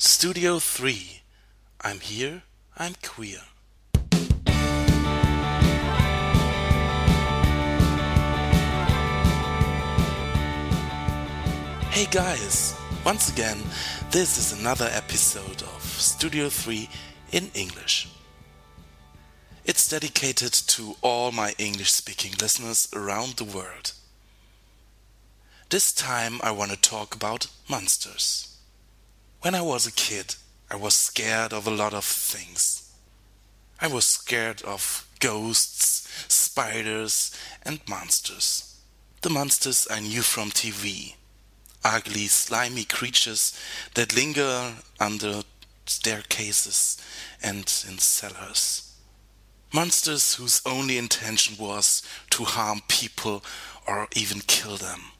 Studio 3. I'm here, I'm queer. Hey guys, once again, this is another episode of Studio 3 in English. It's dedicated to all my English speaking listeners around the world. This time I want to talk about monsters. When I was a kid, I was scared of a lot of things. I was scared of ghosts, spiders, and monsters. The monsters I knew from TV. Ugly, slimy creatures that linger under staircases and in cellars. Monsters whose only intention was to harm people or even kill them.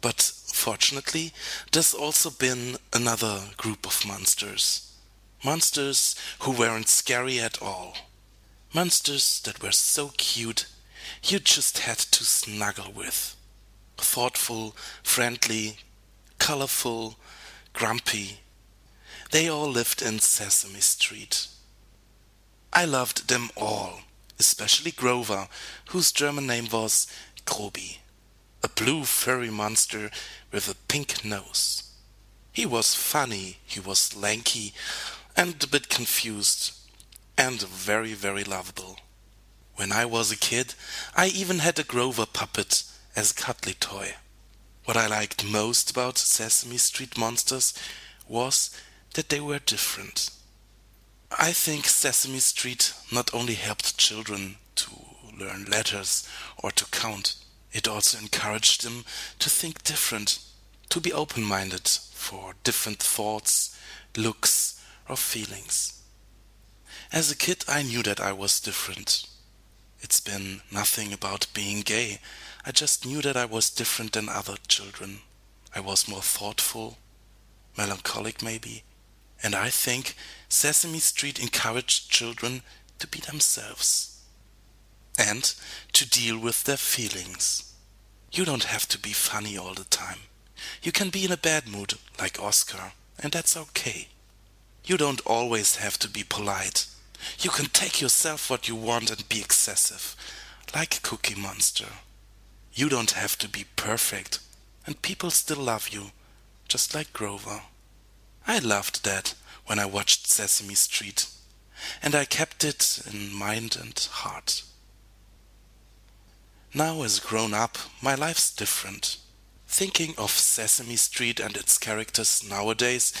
But fortunately, there's also been another group of monsters. Monsters who weren't scary at all. Monsters that were so cute you just had to snuggle with. Thoughtful, friendly, colorful, grumpy. They all lived in Sesame Street. I loved them all, especially Grover, whose German name was Grobi, a blue furry monster with a pink nose. He was funny, he was lanky, and a bit confused, and very, very lovable. When I was a kid, I even had a Grover puppet as a cuddly toy. What I liked most about Sesame Street monsters was that they were different. I think Sesame Street not only helped children to learn letters or to count, it also encouraged them to think different, to be open minded for different thoughts, looks, or feelings. As a kid, I knew that I was different. It's been nothing about being gay. I just knew that I was different than other children. I was more thoughtful, melancholic maybe, and I think Sesame Street encouraged children to be themselves and to deal with their feelings. You don't have to be funny all the time. You can be in a bad mood, like Oscar, and that's okay. You don't always have to be polite. You can take yourself what you want and be excessive, like Cookie Monster. You don't have to be perfect, and people still love you, just like Grover. I loved that when I watched Sesame Street, and I kept it in mind and heart. Now, as grown up, my life's different. Thinking of Sesame Street and its characters nowadays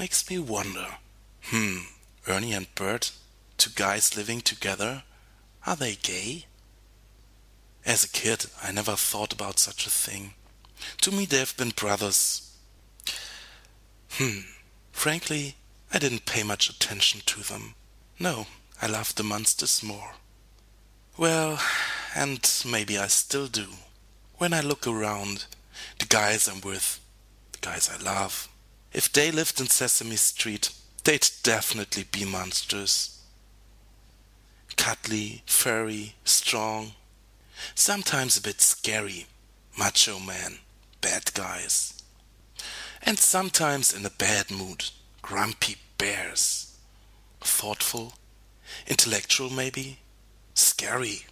makes me wonder hmm, Ernie and Bert, two guys living together, are they gay? As a kid, I never thought about such a thing. To me, they've been brothers. Hmm. Frankly, I didn't pay much attention to them. No, I loved the monsters more. Well, and maybe I still do. When I look around, the guys I'm with, the guys I love, if they lived in Sesame Street, they'd definitely be monsters. Cuddly, furry, strong, sometimes a bit scary, macho man, bad guys and sometimes in a bad mood, grumpy bears. Thoughtful, intellectual maybe, scary,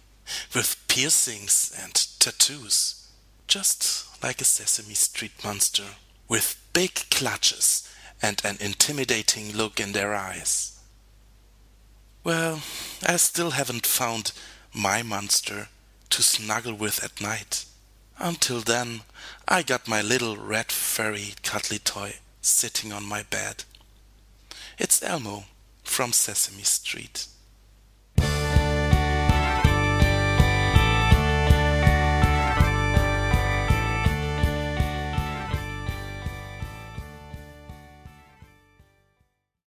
with piercings and tattoos, just like a Sesame Street monster, with big clutches and an intimidating look in their eyes. Well, I still haven't found my monster to snuggle with at night. Until then, I got my little red furry cuddly toy sitting on my bed. It's Elmo from Sesame Street.